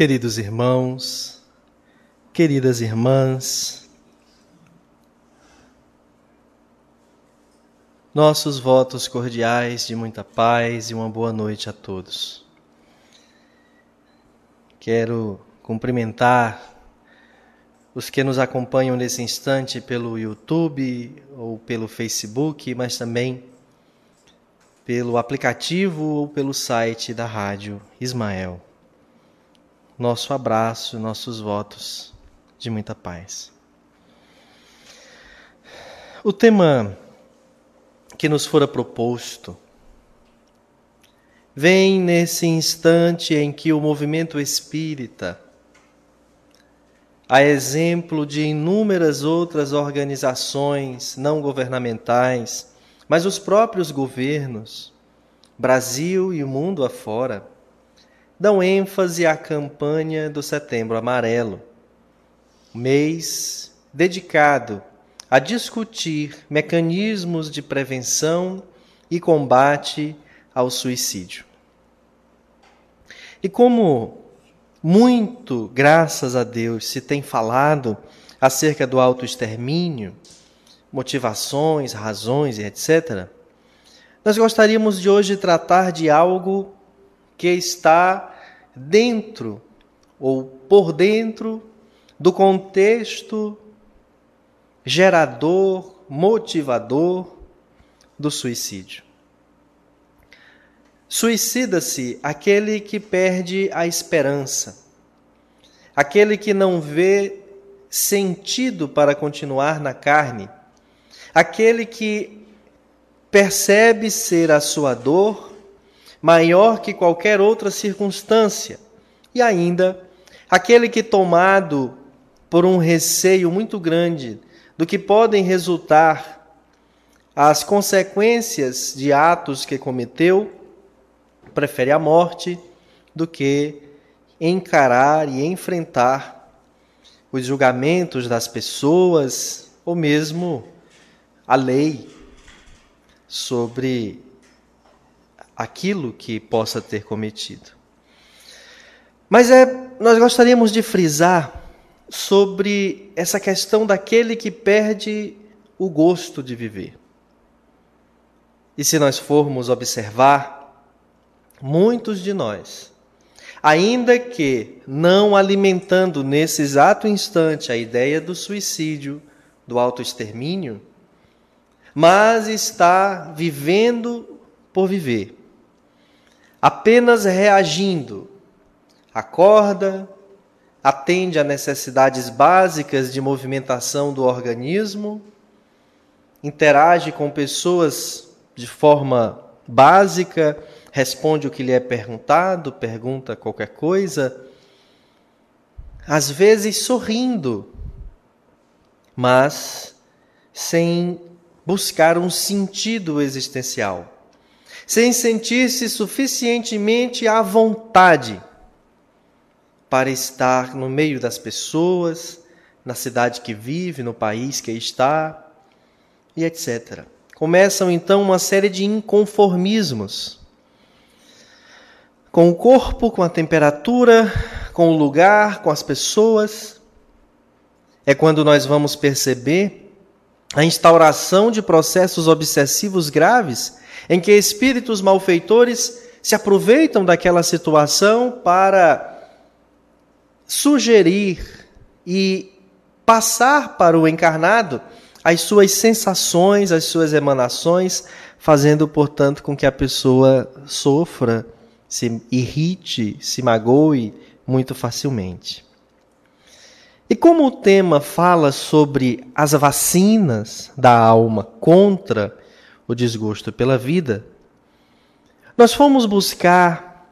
Queridos irmãos, queridas irmãs, nossos votos cordiais de muita paz e uma boa noite a todos. Quero cumprimentar os que nos acompanham nesse instante pelo YouTube ou pelo Facebook, mas também pelo aplicativo ou pelo site da Rádio Ismael. Nosso abraço, nossos votos de muita paz. O tema que nos fora proposto vem nesse instante em que o movimento espírita a exemplo de inúmeras outras organizações não governamentais, mas os próprios governos, Brasil e o mundo afora, dão ênfase à campanha do Setembro Amarelo, mês dedicado a discutir mecanismos de prevenção e combate ao suicídio. E como muito, graças a Deus, se tem falado acerca do autoextermínio, motivações, razões e etc. Nós gostaríamos de hoje tratar de algo que está dentro ou por dentro do contexto gerador, motivador do suicídio. Suicida-se aquele que perde a esperança, aquele que não vê sentido para continuar na carne, aquele que percebe ser a sua dor maior que qualquer outra circunstância, e ainda aquele que, tomado por um receio muito grande do que podem resultar as consequências de atos que cometeu, prefere a morte do que encarar e enfrentar os julgamentos das pessoas ou mesmo a lei sobre aquilo que possa ter cometido. Mas é, nós gostaríamos de frisar sobre essa questão daquele que perde o gosto de viver. E se nós formos observar muitos de nós, ainda que não alimentando nesse exato instante a ideia do suicídio, do autoextermínio, mas está vivendo por viver, apenas reagindo, acorda, atende a necessidades básicas de movimentação do organismo, interage com pessoas de forma básica, responde o que lhe é perguntado, pergunta qualquer coisa, às vezes sorrindo, mas sem buscar um sentido existencial, sem sentir-se suficientemente à vontade para estar no meio das pessoas, na cidade que vive, no país que está, e etc. Começam então uma série de inconformismos com o corpo, com a temperatura, com o lugar, com as pessoas. É quando nós vamos perceber a instauração de processos obsessivos graves em que espíritos malfeitores se aproveitam daquela situação para sugerir e passar para o encarnado as suas sensações, as suas emanações, fazendo, portanto, com que a pessoa sofra se irrite, se magoe muito facilmente. E como o tema fala sobre as vacinas da alma contra o desgosto pela vida, nós fomos buscar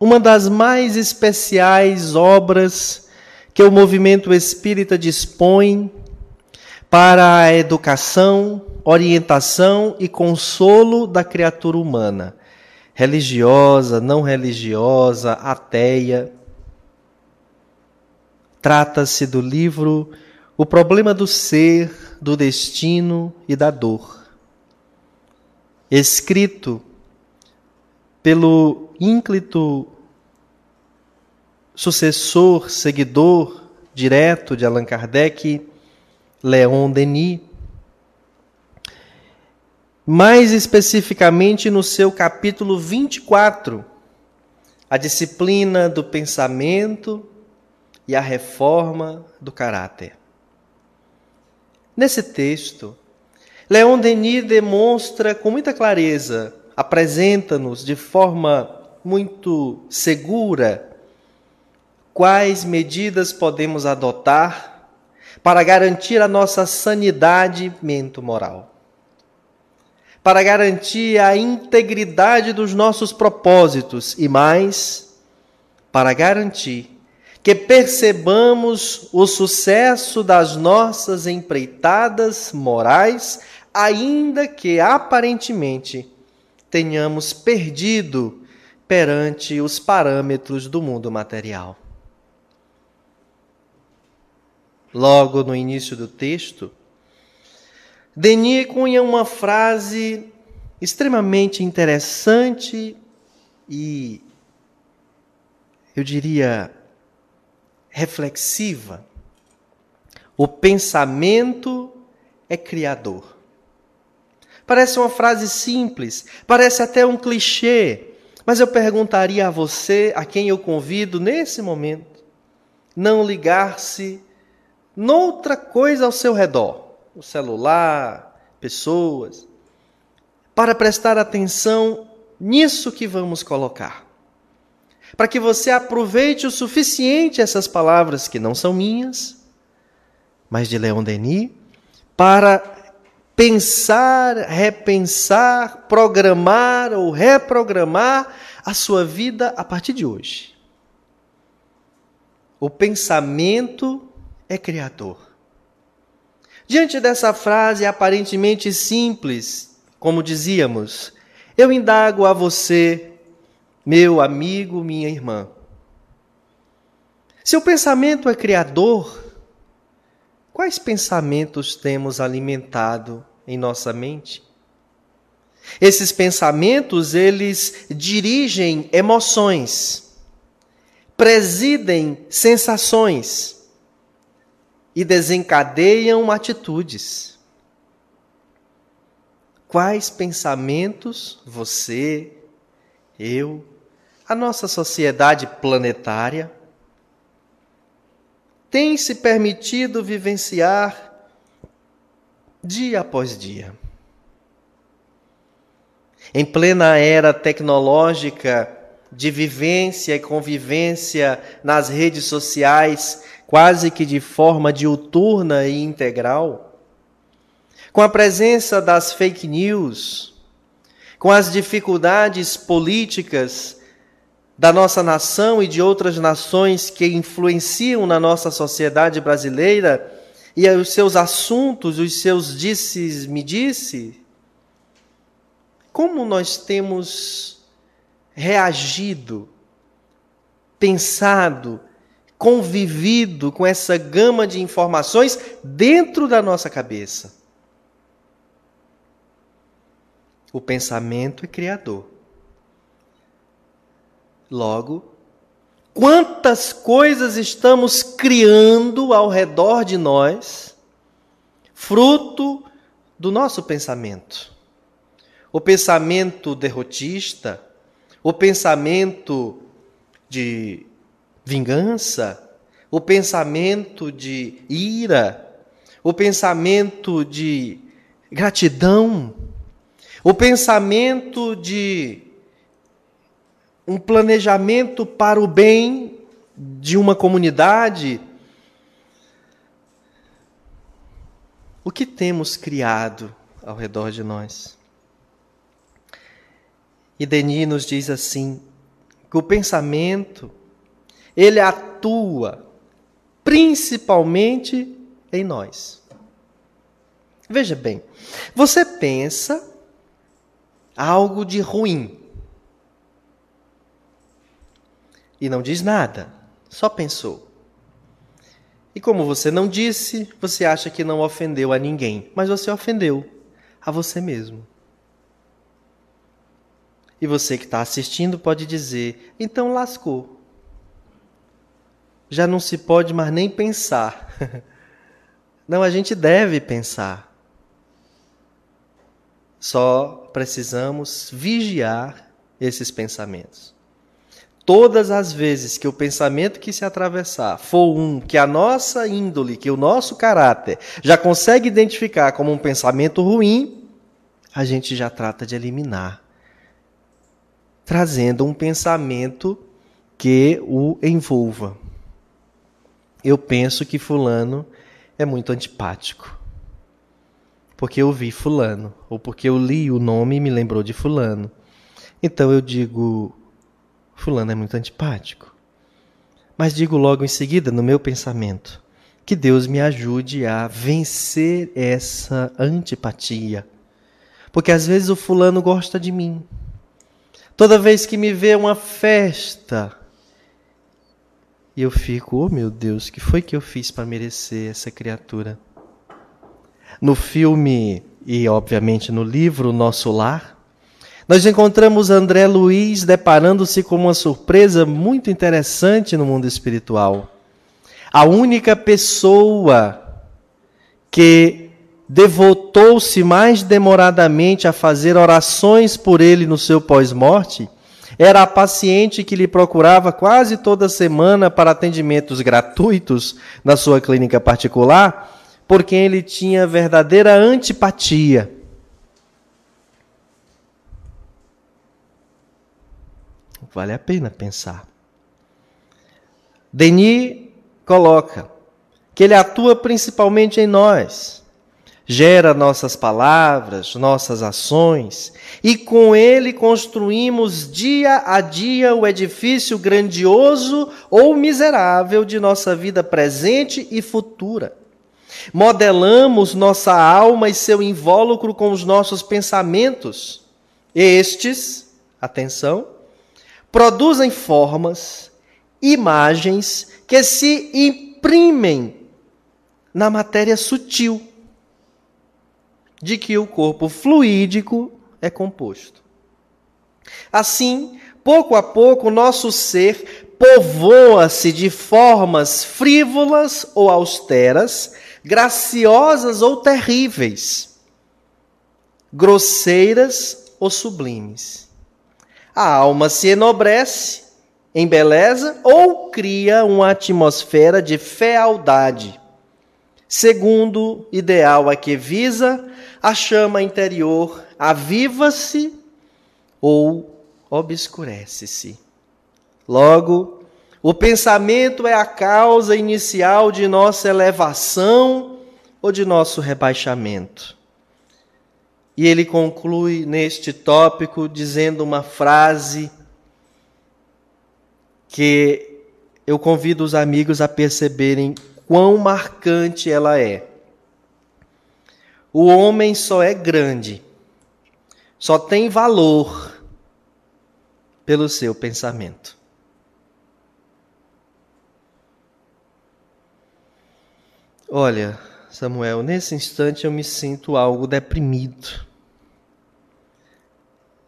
uma das mais especiais obras que o movimento espírita dispõe para a educação, orientação e consolo da criatura humana religiosa, não religiosa, ateia. Trata-se do livro O Problema do Ser, do Destino e da Dor, escrito pelo ínclito sucessor, seguidor direto de Allan Kardec, Leon Denis. Mais especificamente no seu capítulo 24, a disciplina do pensamento e a reforma do caráter. Nesse texto, Leon Denis demonstra com muita clareza, apresenta-nos de forma muito segura quais medidas podemos adotar para garantir a nossa sanidade mento-moral, para garantir a integridade dos nossos propósitos e mais, para garantir que percebamos o sucesso das nossas empreitadas morais, ainda que aparentemente tenhamos perdido perante os parâmetros do mundo material. Logo no início do texto, Denis cunha uma frase extremamente interessante e, eu diria, reflexiva. O pensamento é criador. Parece uma frase simples, parece até um clichê, mas eu perguntaria a você, a quem eu convido nesse momento, não ligar-se noutra coisa ao seu redor, o celular, pessoas, para prestar atenção nisso que vamos colocar. Para que você aproveite o suficiente essas palavras que não são minhas, mas de Leon Denis, para pensar, repensar, programar ou reprogramar a sua vida a partir de hoje. O pensamento é criador. Diante dessa frase aparentemente simples, como dizíamos, eu indago a você, meu amigo, minha irmã. Se o pensamento é criador, Quais pensamentos temos alimentado em nossa mente? Esses pensamentos, eles dirigem emoções, presidem sensações e desencadeiam atitudes. Quais pensamentos você, eu, a nossa sociedade planetária tem se permitido vivenciar dia após dia. Em plena era tecnológica de vivência e convivência nas redes sociais, quase que de forma diuturna e integral, com a presença das fake news, com as dificuldades políticas da nossa nação e de outras nações que influenciam na nossa sociedade brasileira e os seus assuntos, os seus disses me disse, como nós temos reagido, pensado, convivido com essa gama de informações dentro da nossa cabeça. O pensamento é criador. Logo, quantas coisas estamos criando ao redor de nós, fruto do nosso pensamento. O pensamento derrotista, o pensamento de vingança, o pensamento de ira, o pensamento de gratidão, o pensamento de um planejamento para o bem de uma comunidade. O que temos criado ao redor de nós? E Denis nos diz assim: que o pensamento ele atua principalmente em nós. Veja bem, você pensa algo de ruim, e não diz nada, só pensou. E como você não disse, você acha que não ofendeu a ninguém, mas você ofendeu a você mesmo. E você que está assistindo pode dizer: então lascou. já não se pode mais nem pensar. Não, a gente deve pensar. Só precisamos vigiar esses pensamentos. Todas as vezes que o pensamento que se atravessar for um que a nossa índole, que o nosso caráter já consegue identificar como um pensamento ruim, a gente já trata de eliminar, trazendo um pensamento que o envolva. Eu penso que Fulano é muito antipático. Porque eu vi Fulano, ou porque eu li o nome e me lembrou de Fulano. Então eu digo: Fulano é muito antipático. Mas digo logo em seguida, no meu pensamento, que Deus me ajude a vencer essa antipatia. Porque às vezes o fulano gosta de mim. Toda vez que me vê uma festa, eu fico, oh meu Deus, que foi que eu fiz para merecer essa criatura? No filme e obviamente no livro Nosso Lar, nós encontramos André Luiz deparando-se com uma surpresa muito interessante no mundo espiritual. A única pessoa que devotou-se mais demoradamente a fazer orações por ele no seu pós-morte era a paciente que lhe procurava quase toda semana para atendimentos gratuitos na sua clínica particular, por quem ele tinha verdadeira antipatia. Vale a pena pensar. Denis coloca que ele atua principalmente em nós gera nossas palavras, nossas ações, e com ele construímos dia a dia o edifício grandioso ou miserável de nossa vida presente e futura. Modelamos nossa alma e seu invólucro com os nossos pensamentos. Estes, atenção, produzem formas, imagens que se imprimem na matéria sutil de que o corpo fluídico é composto. Assim, pouco a pouco, nosso ser povoa-se de formas frívolas ou austeras, graciosas ou terríveis, grosseiras ou sublimes. A alma se enobrece, embeleza ou cria uma atmosfera de fealdade. Segundo ideal a que visa, a chama interior aviva-se ou obscurece-se. Logo, o pensamento é a causa inicial de nossa elevação ou de nosso rebaixamento. E ele conclui neste tópico dizendo uma frase que eu convido os amigos a perceberem quão marcante ela é. O homem só é grande, só tem valor pelo seu pensamento. Olha, Samuel, nesse instante eu me sinto algo deprimido.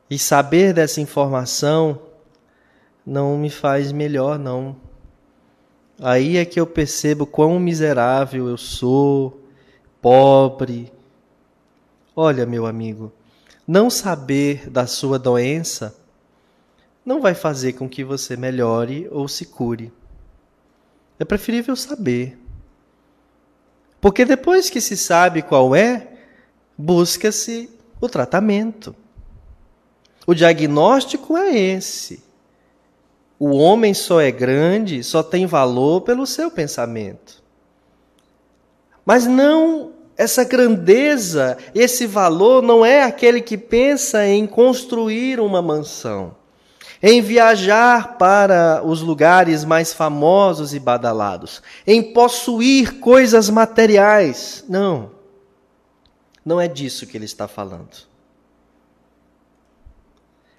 E saber dessa informação não me faz melhor, não. Aí é que eu percebo quão miserável eu sou, pobre, Olha, meu amigo, não saber da sua doença não vai fazer com que você melhore ou se cure. É preferível saber. Porque depois que se sabe qual é, busca-se o tratamento. O diagnóstico é esse. O homem só é grande, só tem valor pelo seu pensamento. Mas não essa grandeza, esse valor não é aquele que pensa em construir uma mansão, em viajar para os lugares mais famosos e badalados, em possuir coisas materiais. Não. Não é disso que ele está falando.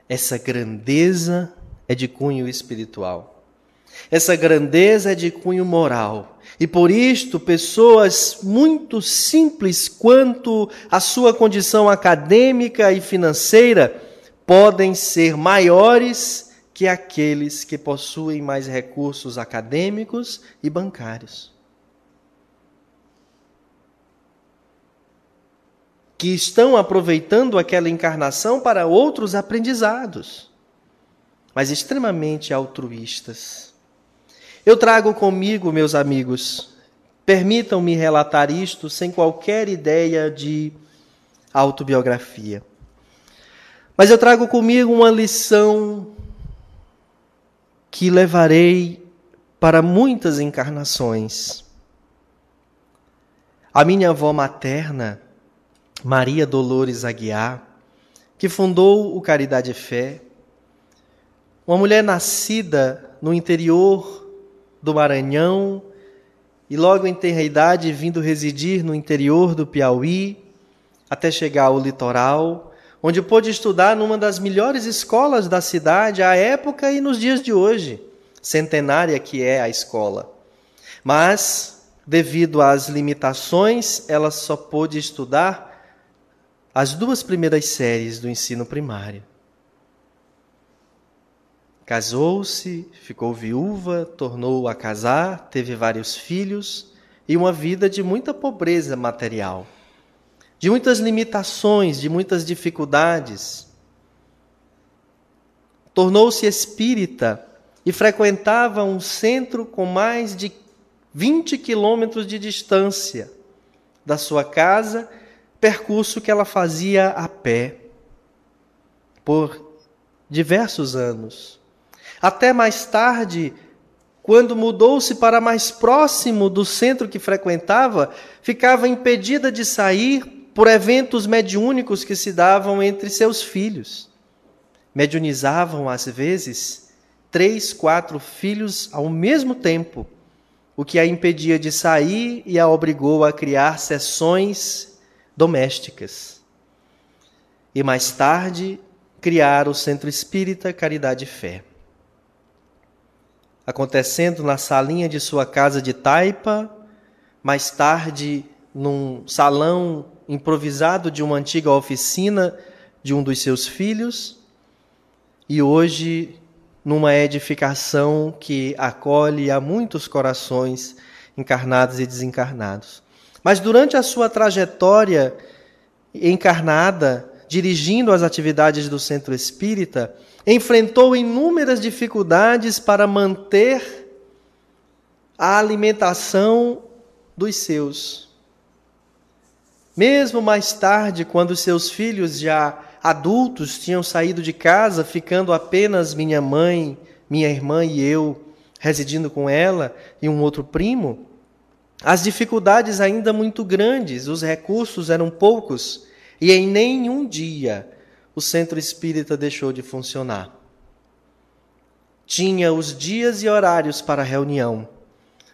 Essa grandeza é de cunho espiritual. Essa grandeza é de cunho moral. E por isto, pessoas muito simples quanto a sua condição acadêmica e financeira podem ser maiores que aqueles que possuem mais recursos acadêmicos e bancários. Que estão aproveitando aquela encarnação para outros aprendizados, mas extremamente altruístas. Eu trago comigo, meus amigos, permitam-me relatar isto sem qualquer ideia de autobiografia. Mas eu trago comigo uma lição que levarei para muitas encarnações. A minha avó materna, Maria Dolores Aguiar, que fundou o Caridade Fé, uma mulher nascida no interior do Maranhão e logo em tenra idade vindo residir no interior do Piauí, até chegar ao litoral, onde pôde estudar numa das melhores escolas da cidade à época e nos dias de hoje, centenária que é a escola. Mas, devido às limitações, ela só pôde estudar as duas primeiras séries do ensino primário. Casou-se, ficou viúva, tornou a casar, teve vários filhos e uma vida de muita pobreza material de muitas limitações, de muitas dificuldades. Tornou-se espírita e frequentava um centro com mais de 20 quilômetros de distância da sua casa, percurso que ela fazia a pé por diversos anos. Até mais tarde, quando mudou-se para mais próximo do centro que frequentava, ficava impedida de sair por eventos mediúnicos que se davam entre seus filhos. Mediunizavam, às vezes, três, quatro filhos ao mesmo tempo, o que a impedia de sair e a obrigou a criar sessões domésticas. E mais tarde, criar o Centro Espírita Caridade e Fé. Acontecendo na salinha de sua casa de Taipa, mais tarde num salão improvisado de uma antiga oficina de um dos seus filhos e hoje numa edificação que acolhe a muitos corações encarnados e desencarnados. Mas durante a sua trajetória encarnada, dirigindo as atividades do centro espírita, enfrentou inúmeras dificuldades para manter a alimentação dos seus. Mesmo mais tarde, quando seus filhos já adultos tinham saído de casa, ficando apenas minha mãe, minha irmã e eu residindo com ela e um outro primo, as dificuldades ainda muito grandes, os recursos eram poucos e em nenhum dia o centro espírita deixou de funcionar. Tinha os dias e horários para reunião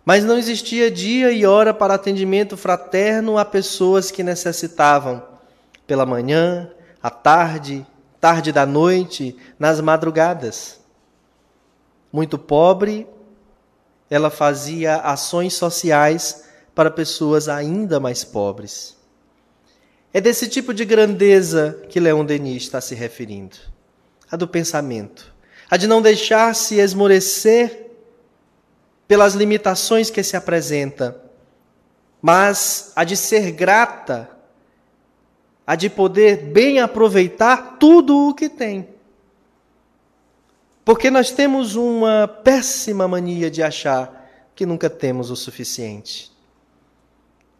mas não existia dia e hora para atendimento fraterno a pessoas que necessitavam, pela manhã, à tarde, tarde da noite, nas madrugadas. Muito pobre, ela fazia ações sociais para pessoas ainda mais pobres. É desse tipo de grandeza que Leon Denis está se referindo. A do pensamento. A de não deixar-se esmorecer pelas limitações que se apresenta, mas a de ser grata, a de poder bem aproveitar tudo o que tem. Porque nós temos uma péssima mania de achar que nunca temos o suficiente.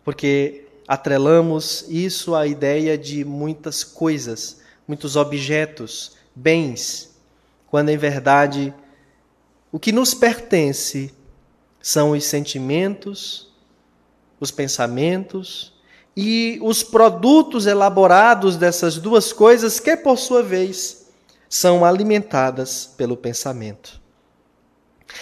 Porque atrelamos isso à ideia de muitas coisas, muitos objetos, bens, quando em verdade o que nos pertence são os sentimentos, os pensamentos e os produtos elaborados dessas duas coisas que, por sua vez, são alimentadas pelo pensamento.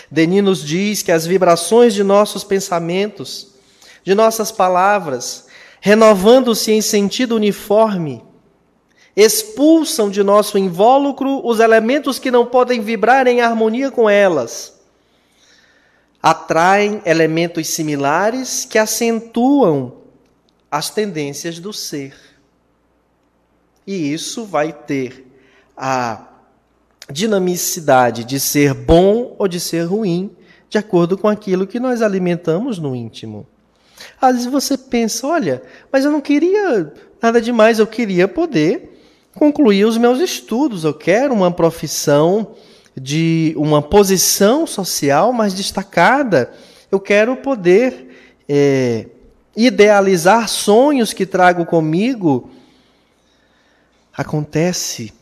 Denis nos diz que as vibrações de nossos pensamentos, de nossas palavras, renovando-se em sentido uniforme, expulsam de nosso invólucro os elementos que não podem vibrar em harmonia com elas atraem elementos similares que acentuam as tendências do ser. E isso vai ter a dinamicidade de ser bom ou de ser ruim, de acordo com aquilo que nós alimentamos no íntimo. Às vezes você pensa, olha, mas eu não queria nada demais, eu queria poder concluir os meus estudos, eu quero uma profissão de uma posição social mais destacada, eu quero poder é, idealizar sonhos que trago comigo. Acontece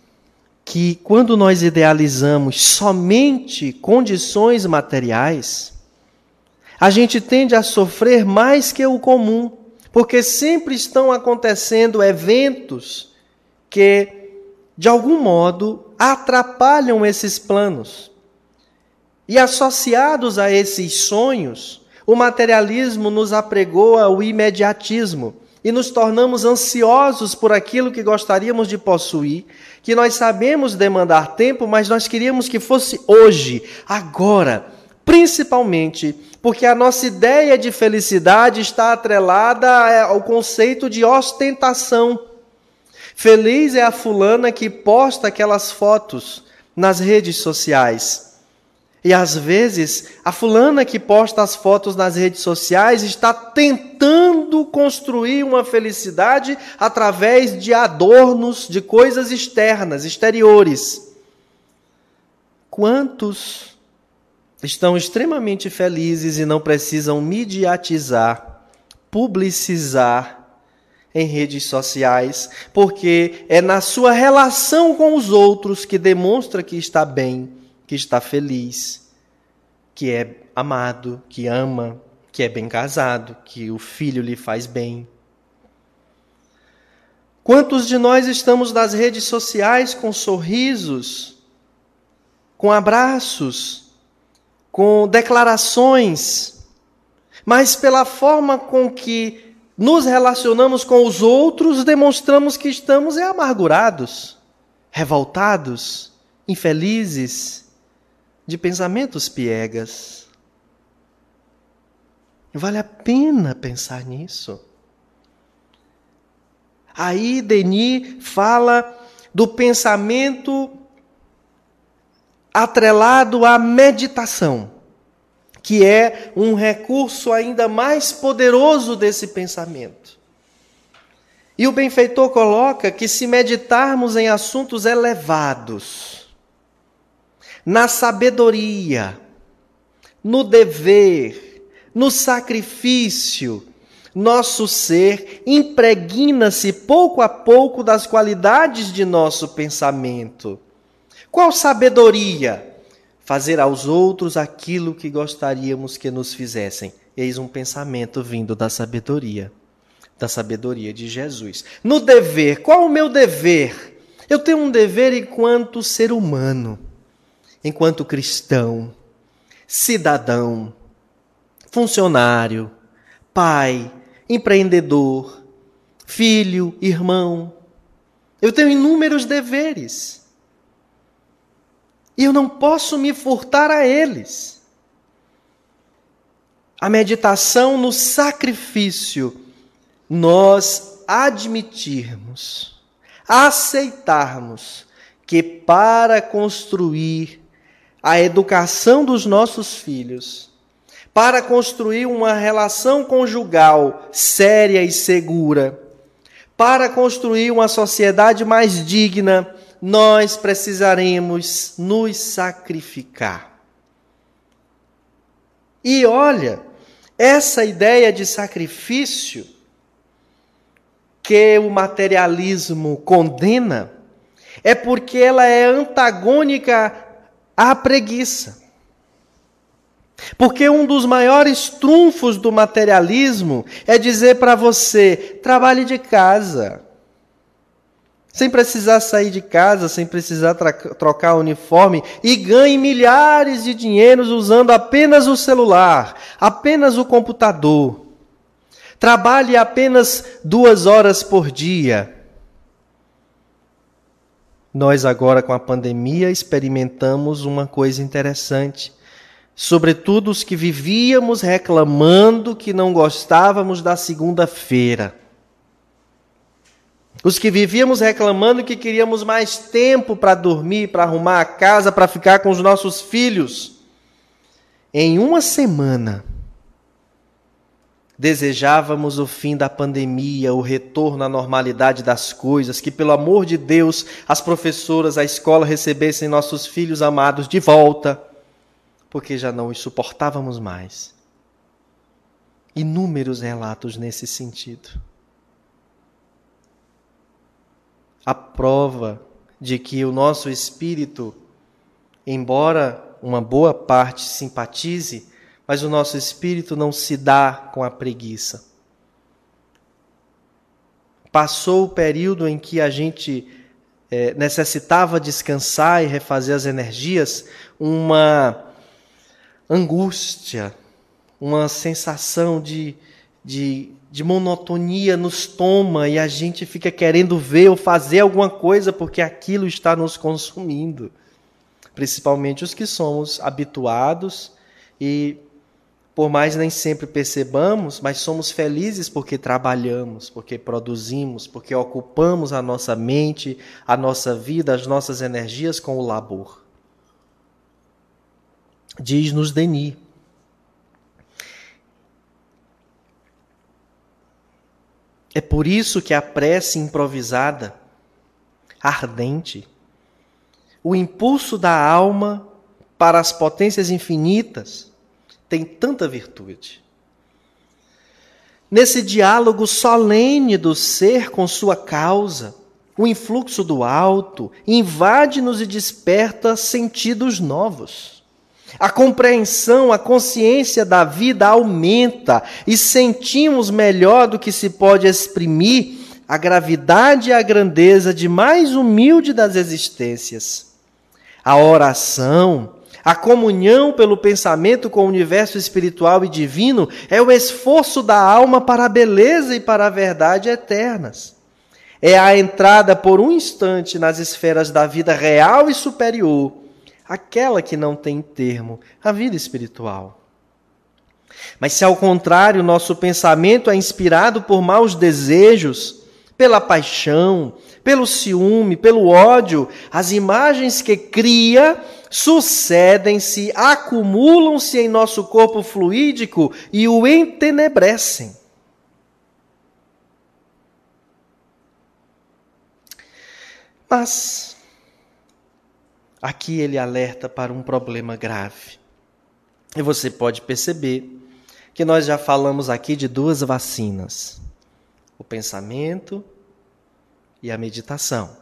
que quando nós idealizamos somente condições materiais, a gente tende a sofrer mais que o comum, porque sempre estão acontecendo eventos que, de algum modo, atrapalham esses planos. E associados a esses sonhos, o materialismo nos apregoa o imediatismo e nos tornamos ansiosos por aquilo que gostaríamos de possuir, que nós sabemos demandar tempo, mas nós queríamos que fosse hoje, agora, principalmente porque a nossa ideia de felicidade está atrelada ao conceito de ostentação. Feliz é a fulana que posta aquelas fotos nas redes sociais e às vezes, a fulana que posta as fotos nas redes sociais está tentando construir uma felicidade através de adornos, de coisas externas, exteriores. Quantos estão extremamente felizes e não precisam mediatizar, publicizar em redes sociais, porque é na sua relação com os outros que demonstra que está bem que está feliz, que é amado, que ama, que é bem casado, que o filho lhe faz bem. Quantos de nós estamos nas redes sociais com sorrisos, com abraços, com declarações, mas pela forma com que nos relacionamos com os outros, demonstramos que estamos é amargurados, revoltados, infelizes, de pensamentos piegas. Vale a pena pensar nisso. Aí Denis fala do pensamento atrelado à meditação, que é um recurso ainda mais poderoso desse pensamento. E o benfeitor coloca que se meditarmos em assuntos elevados, na sabedoria, no dever, no sacrifício, nosso ser impregna-se pouco a pouco das qualidades de nosso pensamento. Qual sabedoria? Fazer aos outros aquilo que gostaríamos que nos fizessem. Eis um pensamento vindo da sabedoria, da sabedoria de Jesus. No dever, qual o meu dever? Eu tenho um dever enquanto ser humano enquanto cristão, cidadão, funcionário, pai, empreendedor, filho, irmão. Eu tenho inúmeros deveres. E eu não posso me furtar a eles. A meditação no sacrifício, nós admitirmos, aceitarmos que para construir a educação dos nossos filhos, para construir uma relação conjugal séria e segura, para construir uma sociedade mais digna, nós precisaremos nos sacrificar. E olha, essa ideia de sacrifício que o materialismo condena é porque ela é antagônica a preguiça. Porque um dos maiores trunfos do materialismo é dizer para você: trabalhe de casa. Sem precisar sair de casa, sem precisar trocar uniforme e ganhe milhares de dinheiros usando apenas o celular, apenas o computador. Trabalhe apenas duas horas por dia nós, agora com a pandemia, experimentamos uma coisa interessante. Sobretudo os que vivíamos reclamando que não gostávamos da segunda-feira. Os que vivíamos reclamando que queríamos mais tempo para dormir, para arrumar a casa, para ficar com os nossos filhos. Em uma semana, desejávamos o fim da pandemia, o retorno à normalidade das coisas, que, pelo amor de Deus, as professoras, a escola recebessem nossos filhos amados de volta, porque já não os suportávamos mais. Inúmeros relatos nesse sentido. A prova de que o nosso espírito, embora uma boa parte simpatize, mas o nosso espírito não se dá com a preguiça. Passou o período em que a gente é, necessitava descansar e refazer as energias, uma angústia, uma sensação de, de de monotonia nos toma e a gente fica querendo ver ou fazer alguma coisa porque aquilo está nos consumindo. Principalmente os que somos habituados e, por mais nem sempre percebamos, mas somos felizes porque trabalhamos, porque produzimos, porque ocupamos a nossa mente, a nossa vida, as nossas energias com o labor. Diz-nos Denis É por isso que a prece improvisada, ardente, o impulso da alma para as potências infinitas tem tanta virtude. Nesse diálogo solene do ser com sua causa, o influxo do alto invade-nos e desperta sentidos novos. A compreensão, a consciência da vida aumenta e sentimos melhor do que se pode exprimir a gravidade e a grandeza de mais humilde das existências. A oração, a comunhão pelo pensamento com o universo espiritual e divino é o esforço da alma para a beleza e para a verdade eternas. É a entrada por um instante nas esferas da vida real e superior aquela que não tem termo, a vida espiritual. Mas se ao contrário nosso pensamento é inspirado por maus desejos, pela paixão, pelo ciúme, pelo ódio, as imagens que cria sucedem-se, acumulam-se em nosso corpo fluídico e o entenebrecem. Mas Aqui ele alerta para um problema grave. E você pode perceber que nós já falamos aqui de duas vacinas: o pensamento e a meditação.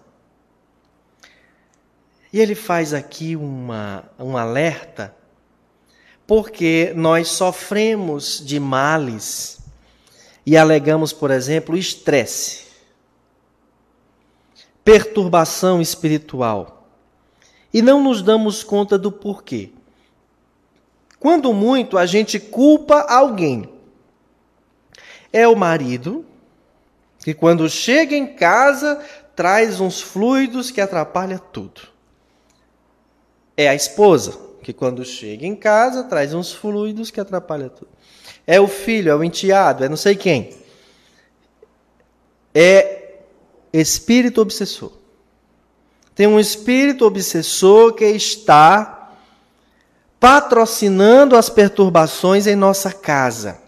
E ele faz aqui uma, um alerta, porque nós sofremos de males e alegamos, por exemplo, estresse, perturbação espiritual e não nos damos conta do porquê. Quando muito, a gente culpa alguém. É o marido, que quando chega em casa traz uns fluidos que atrapalha tudo. É a esposa, que quando chega em casa traz uns fluidos que atrapalha tudo. É o filho, é o enteado, é não sei quem. É espírito obsessor tem um espírito obsessor que está patrocinando as perturbações em nossa casa.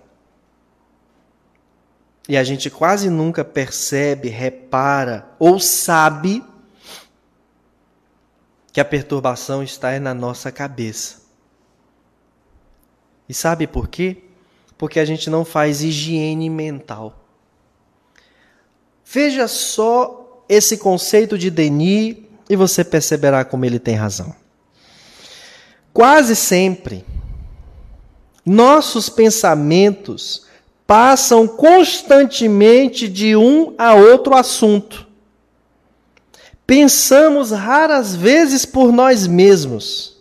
E a gente quase nunca percebe, repara ou sabe que a perturbação está na nossa cabeça. E sabe por quê? Porque a gente não faz higiene mental. Veja só esse conceito de Denis e você perceberá como ele tem razão. Quase sempre, nossos pensamentos passam constantemente de um a outro assunto. Pensamos raras vezes por nós mesmos.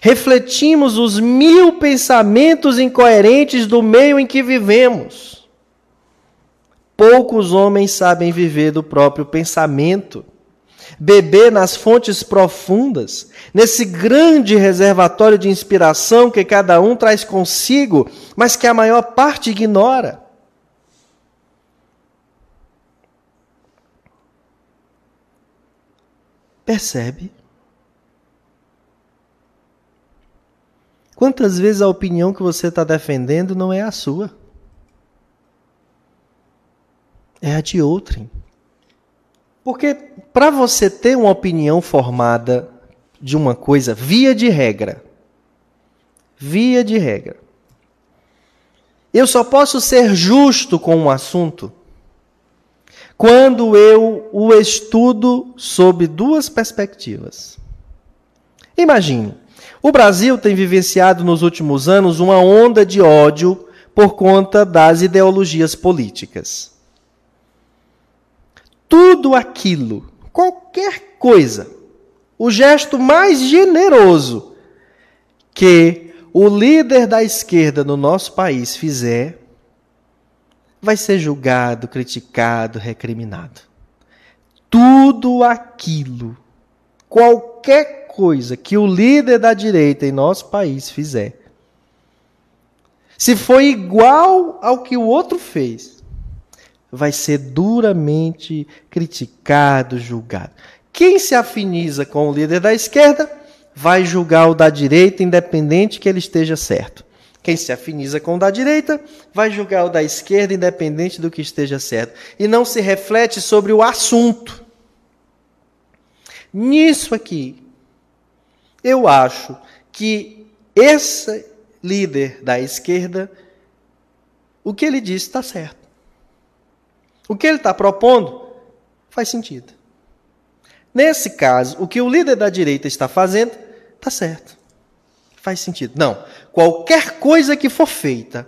Refletimos os mil pensamentos incoerentes do meio em que vivemos. Poucos homens sabem viver do próprio pensamento beber nas fontes profundas, nesse grande reservatório de inspiração que cada um traz consigo, mas que a maior parte ignora. Percebe? Quantas vezes a opinião que você está defendendo não é a sua? É a de outrem. Porque para você ter uma opinião formada de uma coisa, via de regra, via de regra, eu só posso ser justo com um assunto quando eu o estudo sob duas perspectivas. Imagine, o Brasil tem vivenciado nos últimos anos uma onda de ódio por conta das ideologias políticas. Tudo aquilo, qualquer coisa, o gesto mais generoso que o líder da esquerda no nosso país fizer, vai ser julgado, criticado, recriminado. Tudo aquilo, qualquer coisa que o líder da direita em nosso país fizer, se for igual ao que o outro fez, vai ser duramente criticado, julgado. Quem se afiniza com o líder da esquerda vai julgar o da direita, independente que ele esteja certo. Quem se afiniza com o da direita vai julgar o da esquerda, independente do que esteja certo. E não se reflete sobre o assunto. Nisso aqui, eu acho que esse líder da esquerda, o que ele disse está certo. O que ele está propondo faz sentido. Nesse caso, o que o líder da direita está fazendo está certo. Faz sentido. Não. Qualquer coisa que for feita,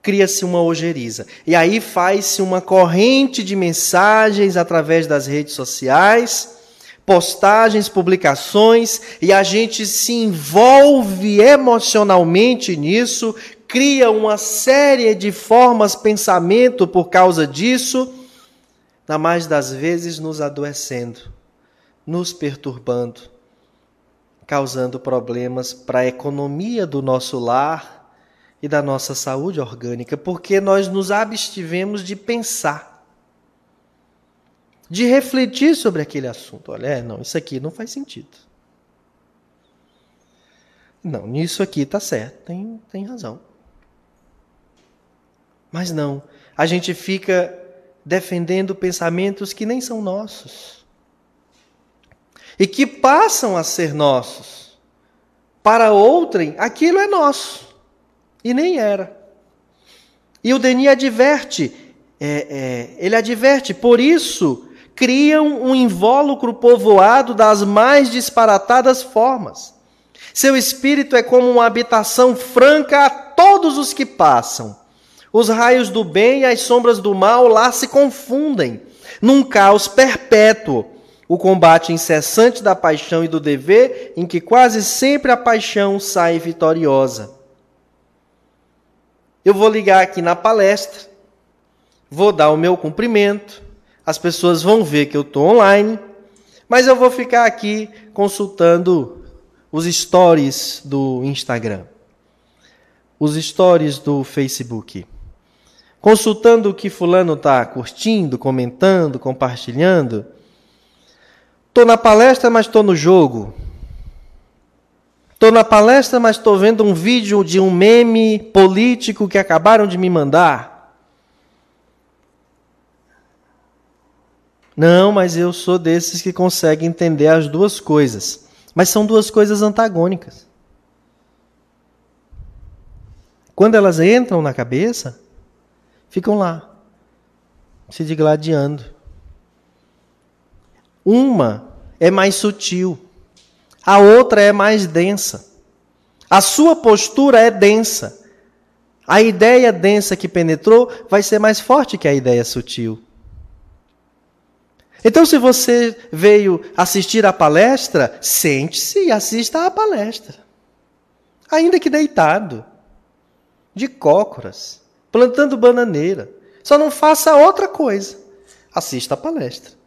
cria-se uma ojeriza. E aí faz-se uma corrente de mensagens através das redes sociais, postagens, publicações, e a gente se envolve emocionalmente nisso, cria uma série de formas pensamento por causa disso, na mais das vezes nos adoecendo, nos perturbando causando problemas para a economia do nosso lar e da nossa saúde orgânica, porque nós nos abstivemos de pensar, de refletir sobre aquele assunto. Olha, é, não, isso aqui não faz sentido. Não, nisso aqui está certo, tem, tem razão. Mas não, a gente fica defendendo pensamentos que nem são nossos e que passam a ser nossos. Para outrem, aquilo é nosso e nem era. E o Denis adverte, é, é, ele adverte, por isso criam um invólucro povoado das mais disparatadas formas. Seu espírito é como uma habitação franca a todos os que passam. Os raios do bem e as sombras do mal lá se confundem, num caos perpétuo o combate incessante da paixão e do dever, em que quase sempre a paixão sai vitoriosa. Eu vou ligar aqui na palestra, vou dar o meu cumprimento, as pessoas vão ver que eu estou online, mas eu vou ficar aqui consultando os stories do Instagram, os stories do Facebook, consultando o que Fulano está curtindo, comentando, compartilhando Estou na palestra, mas estou no jogo. Estou na palestra, mas estou vendo um vídeo de um meme político que acabaram de me mandar. Não, mas eu sou desses que conseguem entender as duas coisas. Mas são duas coisas antagônicas. Quando elas entram na cabeça, ficam lá, se digladiando. Uma é mais sutil, a outra é mais densa. A sua postura é densa. A ideia densa que penetrou vai ser mais forte que a ideia sutil. Então, se você veio assistir a palestra, sente-se e assista à palestra. Ainda que deitado, de cócoras, plantando bananeira. Só não faça outra coisa. Assista a palestra.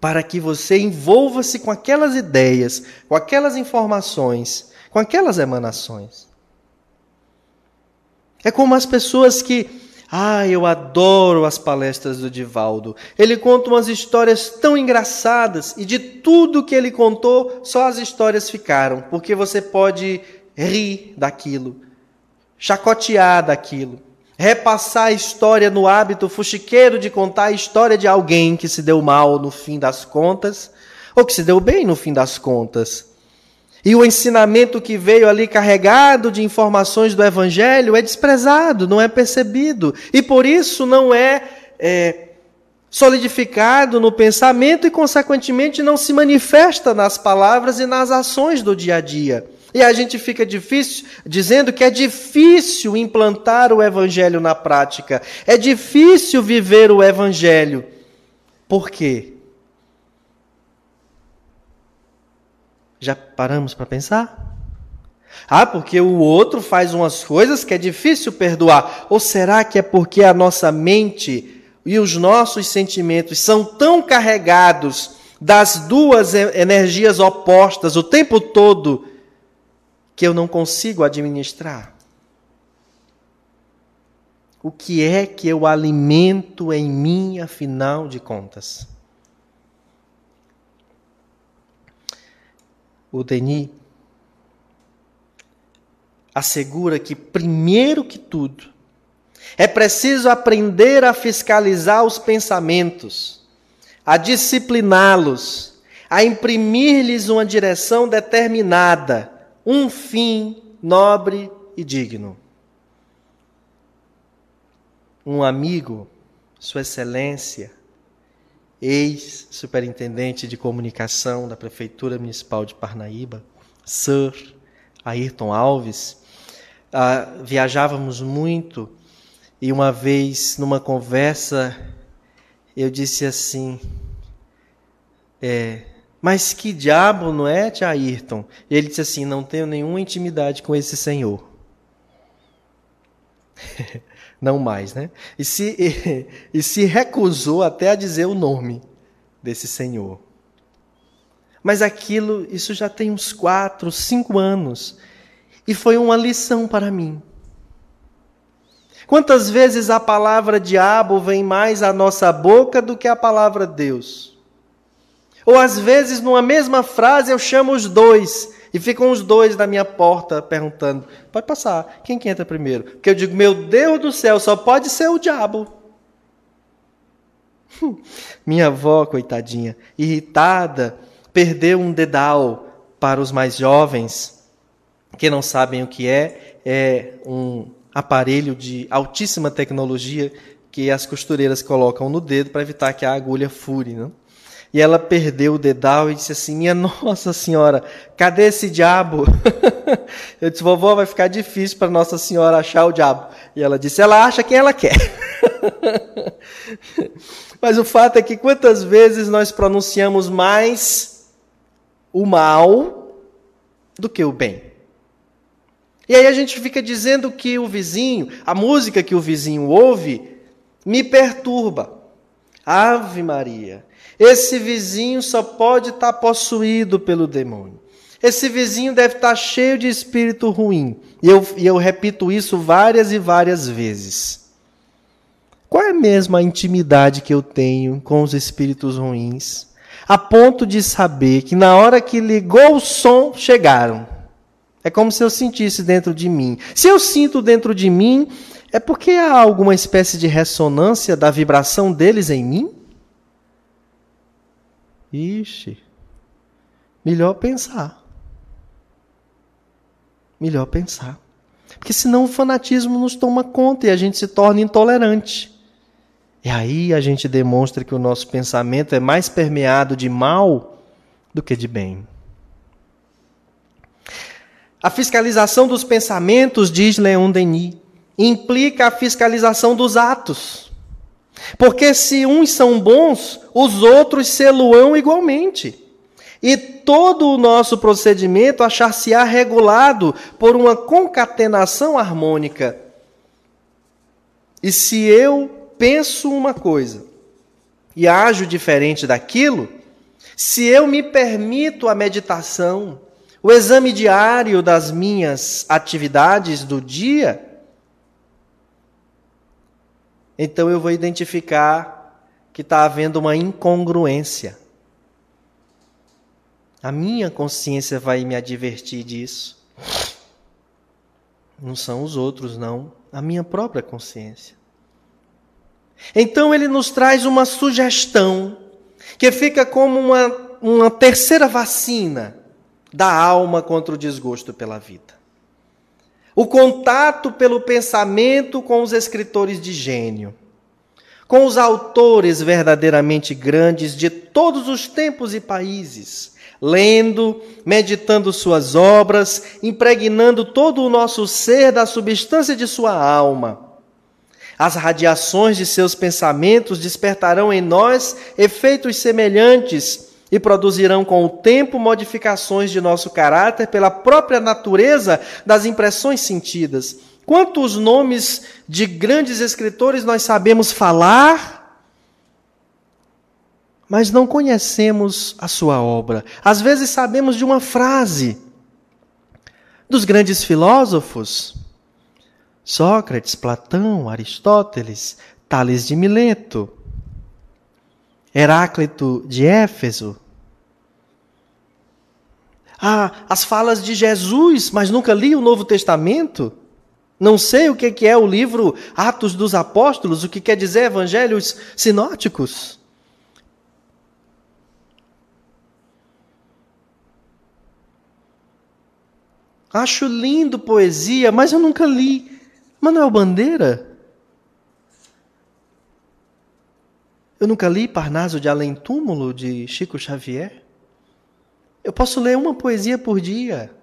para que você envolva-se com aquelas ideias, com aquelas informações, com aquelas emanações. É como as pessoas que Ah, eu adoro as palestras do Divaldo. Ele conta umas histórias tão engraçadas e de tudo que ele contou, só as histórias ficaram, porque você pode rir daquilo, chacotear daquilo, repassar a história no hábito fuxiqueiro de contar a história de alguém que se deu mal no fim das contas, ou que se deu bem no fim das contas. E o ensinamento que veio ali carregado de informações do Evangelho é desprezado, não é percebido. E por isso não é, é solidificado no pensamento e, consequentemente, não se manifesta nas palavras e nas ações do dia a dia. E a gente fica difícil dizendo que é difícil implantar o evangelho na prática. É difícil viver o evangelho. Por quê? Já paramos para pensar? Ah, porque o outro faz umas coisas que é difícil perdoar. Ou será que é porque a nossa mente e os nossos sentimentos são tão carregados das duas energias opostas o tempo todo que eu não consigo administrar? O que é que eu alimento em mim, afinal de contas? O Denis assegura que, primeiro que tudo, é preciso aprender a fiscalizar os pensamentos, a discipliná-los, a imprimir-lhes uma direção determinada um fim nobre e digno. Um amigo, Sua Excelência, ex-superintendente de comunicação da Prefeitura Municipal de Parnaíba, Sir Ayrton Alves, uh, viajávamos muito e uma vez, numa conversa, eu disse assim: é, mas que diabo não é, tia Ayrton? Ele disse assim: Não tenho nenhuma intimidade com esse senhor. não mais, né? E se, e, e se recusou até a dizer o nome desse senhor. Mas aquilo, isso já tem uns quatro, cinco anos. E foi uma lição para mim. Quantas vezes a palavra diabo vem mais à nossa boca do que a palavra Deus? Ou às vezes, numa mesma frase, eu chamo os dois e ficam os dois na minha porta perguntando: pode passar, quem que entra primeiro? Porque eu digo: meu Deus do céu, só pode ser o diabo. Minha avó, coitadinha, irritada, perdeu um dedal para os mais jovens que não sabem o que é. É um aparelho de altíssima tecnologia que as costureiras colocam no dedo para evitar que a agulha fure. Não? E ela perdeu o dedal e disse assim: Minha Nossa Senhora, cadê esse diabo? Eu disse: Vovó, vai ficar difícil para Nossa Senhora achar o diabo. E ela disse: Ela acha quem ela quer. Mas o fato é que quantas vezes nós pronunciamos mais o mal do que o bem? E aí a gente fica dizendo que o vizinho, a música que o vizinho ouve, me perturba. Ave Maria. Esse vizinho só pode estar possuído pelo demônio. Esse vizinho deve estar cheio de espírito ruim. E eu, e eu repito isso várias e várias vezes. Qual é mesmo a intimidade que eu tenho com os espíritos ruins? A ponto de saber que na hora que ligou o som, chegaram. É como se eu sentisse dentro de mim. Se eu sinto dentro de mim, é porque há alguma espécie de ressonância da vibração deles em mim? Ixi, melhor pensar. Melhor pensar. Porque senão o fanatismo nos toma conta e a gente se torna intolerante. E aí a gente demonstra que o nosso pensamento é mais permeado de mal do que de bem. A fiscalização dos pensamentos, diz Leon Denis, implica a fiscalização dos atos. Porque se uns são bons, os outros seluão igualmente. E todo o nosso procedimento achar-se-á regulado por uma concatenação harmônica. E se eu penso uma coisa e ajo diferente daquilo, se eu me permito a meditação, o exame diário das minhas atividades do dia, então eu vou identificar que está havendo uma incongruência. A minha consciência vai me advertir disso. Não são os outros, não. A minha própria consciência. Então ele nos traz uma sugestão que fica como uma, uma terceira vacina da alma contra o desgosto pela vida. O contato pelo pensamento com os escritores de gênio, com os autores verdadeiramente grandes de todos os tempos e países, lendo, meditando suas obras, impregnando todo o nosso ser da substância de sua alma. As radiações de seus pensamentos despertarão em nós efeitos semelhantes e produzirão com o tempo modificações de nosso caráter pela própria natureza das impressões sentidas. Quantos nomes de grandes escritores nós sabemos falar? mas não conhecemos a sua obra. Às vezes sabemos de uma frase dos grandes filósofos, Sócrates, Platão, Aristóteles, Tales de Mileto, Heráclito de Éfeso. Ah, as falas de Jesus, mas nunca li o Novo Testamento. Não sei o que é o livro Atos dos Apóstolos, o que quer dizer evangelhos sinóticos. Acho lindo poesia, mas eu nunca li. Manuel Bandeira? Eu nunca li Parnaso de Além Túmulo, de Chico Xavier? Eu posso ler uma poesia por dia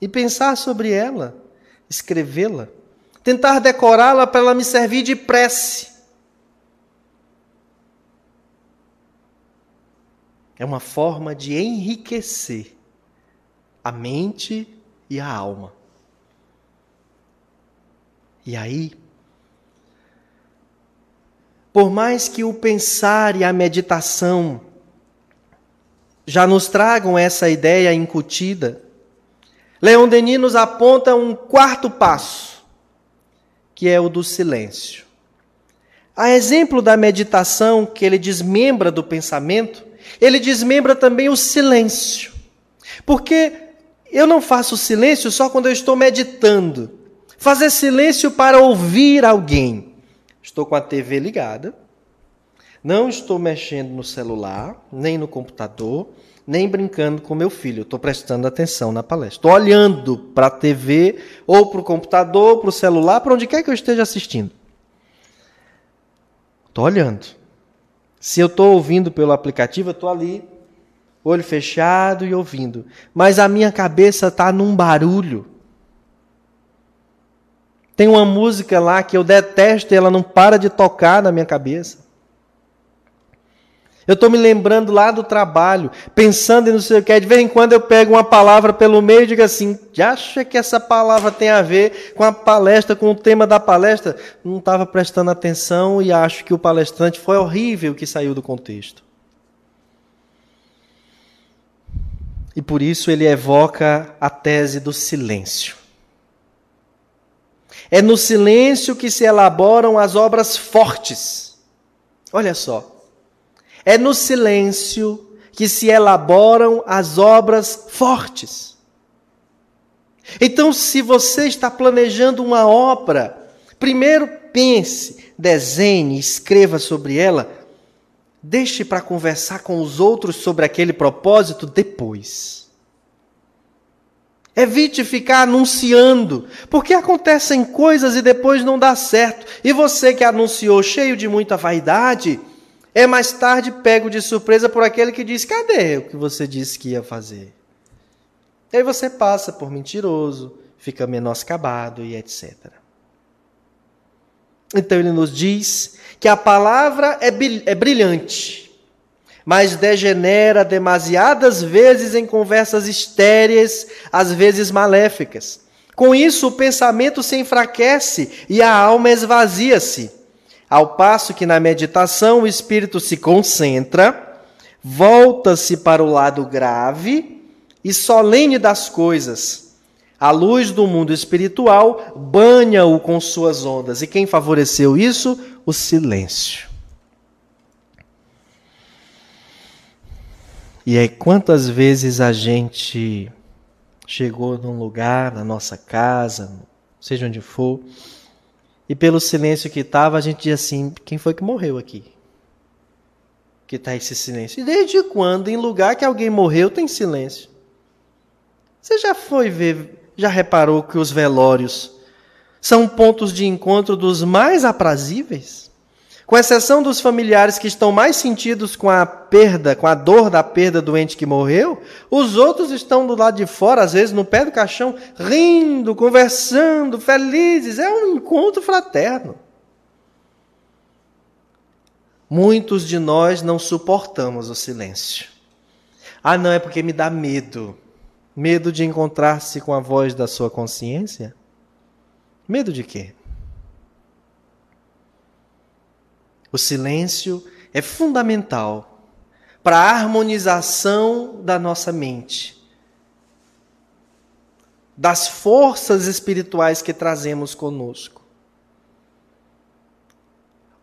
e pensar sobre ela, escrevê-la, tentar decorá-la para ela me servir de prece. É uma forma de enriquecer a mente e a alma. E aí, por mais que o pensar e a meditação já nos tragam essa ideia incutida, Leon Denis nos aponta um quarto passo, que é o do silêncio. A exemplo da meditação que ele desmembra do pensamento, ele desmembra também o silêncio. Porque eu não faço silêncio só quando eu estou meditando. Fazer silêncio para ouvir alguém. Estou com a TV ligada, não estou mexendo no celular, nem no computador, nem brincando com meu filho. Estou prestando atenção na palestra. Estou olhando para a TV, ou para o computador, para o celular, para onde quer que eu esteja assistindo. Estou olhando. Se eu estou ouvindo pelo aplicativo, eu estou ali olho fechado e ouvindo. Mas a minha cabeça está num barulho. Tem uma música lá que eu detesto e ela não para de tocar na minha cabeça. Eu estou me lembrando lá do trabalho, pensando em não sei o que. De vez em quando eu pego uma palavra pelo meio e digo assim: acha que essa palavra tem a ver com a palestra, com o tema da palestra? Não estava prestando atenção e acho que o palestrante foi horrível que saiu do contexto. E por isso ele evoca a tese do silêncio. É no silêncio que se elaboram as obras fortes. Olha só. É no silêncio que se elaboram as obras fortes. Então, se você está planejando uma obra, primeiro pense, desenhe, escreva sobre ela Deixe para conversar com os outros sobre aquele propósito depois. Evite ficar anunciando, porque acontecem coisas e depois não dá certo. E você que anunciou cheio de muita vaidade, é mais tarde pego de surpresa por aquele que diz: cadê o que você disse que ia fazer? E aí você passa por mentiroso, fica menoscabado e etc. Então ele nos diz que a palavra é, é brilhante, mas degenera demasiadas vezes em conversas estéreis, às vezes maléficas. Com isso, o pensamento se enfraquece e a alma esvazia-se. Ao passo que na meditação o espírito se concentra, volta-se para o lado grave e solene das coisas, A luz do mundo espiritual banha-o com suas ondas. E quem favoreceu isso? O silêncio. E aí, quantas vezes a gente chegou num lugar, na nossa casa, seja onde for, e pelo silêncio que estava, a gente diz assim: quem foi que morreu aqui? Que está esse silêncio. E desde quando, em lugar que alguém morreu, tem silêncio? Você já foi ver, já reparou que os velórios são pontos de encontro dos mais aprazíveis? Com exceção dos familiares que estão mais sentidos com a perda, com a dor da perda do ente que morreu, os outros estão do lado de fora, às vezes no pé do caixão, rindo, conversando, felizes. É um encontro fraterno. Muitos de nós não suportamos o silêncio. Ah, não, é porque me dá medo. Medo de encontrar-se com a voz da sua consciência? Medo de quê? O silêncio é fundamental para a harmonização da nossa mente, das forças espirituais que trazemos conosco.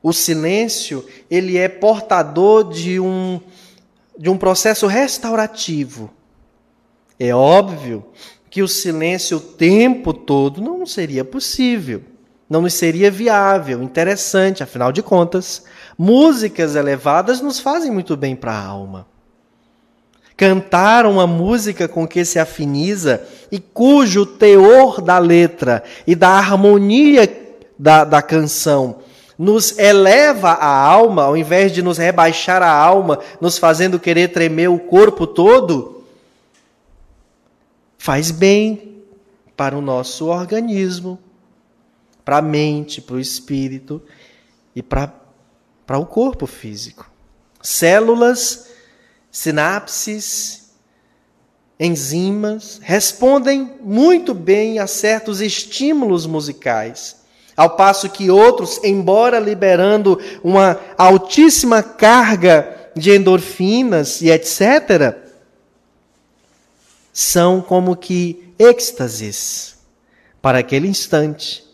O silêncio, ele é portador de um de um processo restaurativo. É óbvio que o silêncio o tempo todo não seria possível. Não nos seria viável, interessante, afinal de contas, músicas elevadas nos fazem muito bem para a alma. Cantar uma música com que se afiniza e cujo teor da letra e da harmonia da, da canção nos eleva a alma, ao invés de nos rebaixar a alma, nos fazendo querer tremer o corpo todo, faz bem para o nosso organismo, para a mente, para o espírito e para o corpo físico. Células, sinapses, enzimas respondem muito bem a certos estímulos musicais. Ao passo que outros, embora liberando uma altíssima carga de endorfinas e etc., são como que êxtases para aquele instante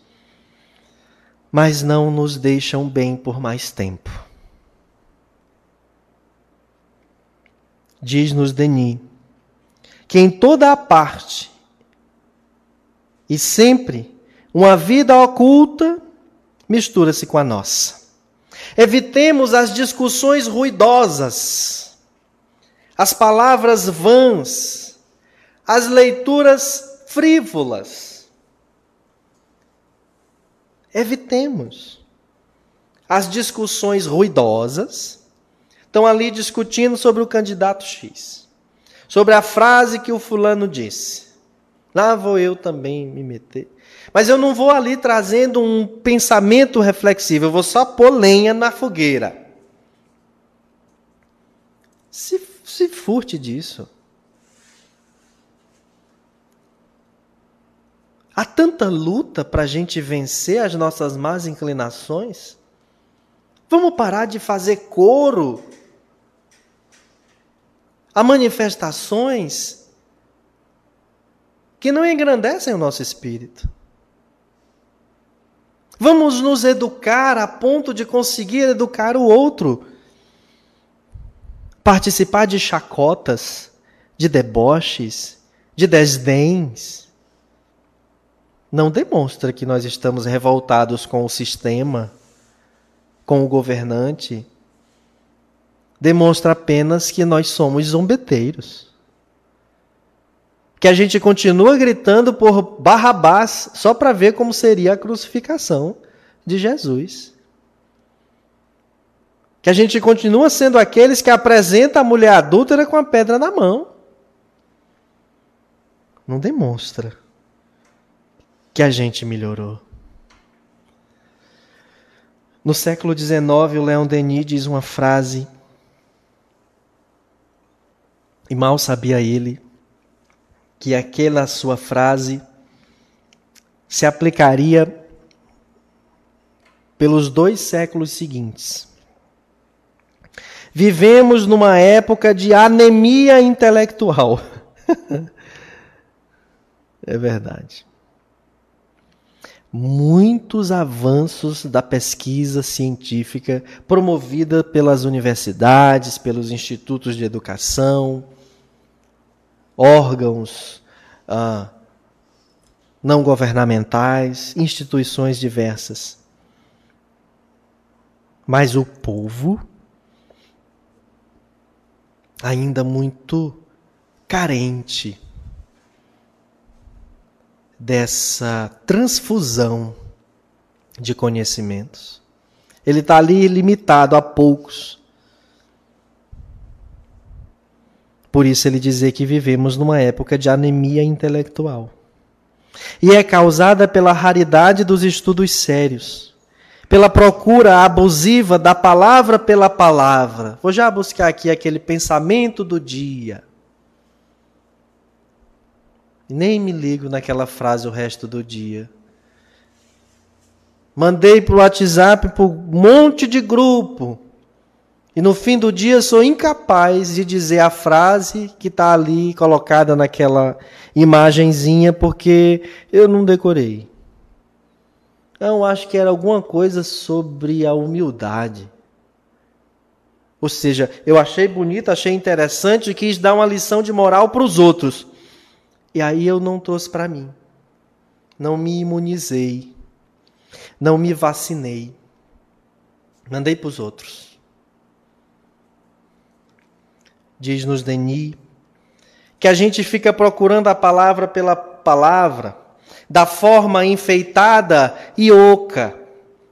mas não nos deixam bem por mais tempo. Diz-nos Denis que em toda a parte e sempre uma vida oculta mistura-se com a nossa. Evitemos as discussões ruidosas, as palavras vãs, as leituras frívolas Evitemos. As discussões ruidosas estão ali discutindo sobre o candidato X, sobre a frase que o fulano disse. Lá vou eu também me meter. Mas eu não vou ali trazendo um pensamento reflexivo, eu vou só pôr lenha na fogueira. Se, se furte disso. Há tanta luta para a gente vencer as nossas más inclinações. Vamos parar de fazer coro a manifestações que não engrandecem o nosso espírito. Vamos nos educar a ponto de conseguir educar o outro. Participar de chacotas, de deboches, de desdéns não demonstra que nós estamos revoltados com o sistema, com o governante. Demonstra apenas que nós somos zombeteiros. Que a gente continua gritando por Barrabás só para ver como seria a crucificação de Jesus. Que a gente continua sendo aqueles que apresentam a mulher adúltera com a pedra na mão. Não demonstra que a gente melhorou. No século XIX, o Leon Denis diz uma frase, e mal sabia ele que aquela sua frase se aplicaria pelos dois séculos seguintes. Vivemos numa época de anemia intelectual. É verdade. Muitos avanços da pesquisa científica promovida pelas universidades, pelos institutos de educação, órgãos ah, não governamentais, instituições diversas. Mas o povo ainda muito carente dessa transfusão de conhecimentos. Ele está ali limitado a poucos. Por isso ele dizer que vivemos numa época de anemia intelectual. E é causada pela raridade dos estudos sérios, pela procura abusiva da palavra pela palavra. Vou já buscar aqui aquele pensamento do dia. Nem me ligo naquela frase o resto do dia. Mandei para o WhatsApp para um monte de grupo. E no fim do dia sou incapaz de dizer a frase que está ali colocada naquela imagenzinha porque eu não decorei. Então acho que era alguma coisa sobre a humildade. Ou seja, eu achei bonito, achei interessante e quis dar uma lição de moral para os outros. E aí eu não trouxe para mim. Não me imunizei. Não me vacinei. Mandei para os outros. Diz-nos Denis que a gente fica procurando a palavra pela palavra, da forma enfeitada e oca,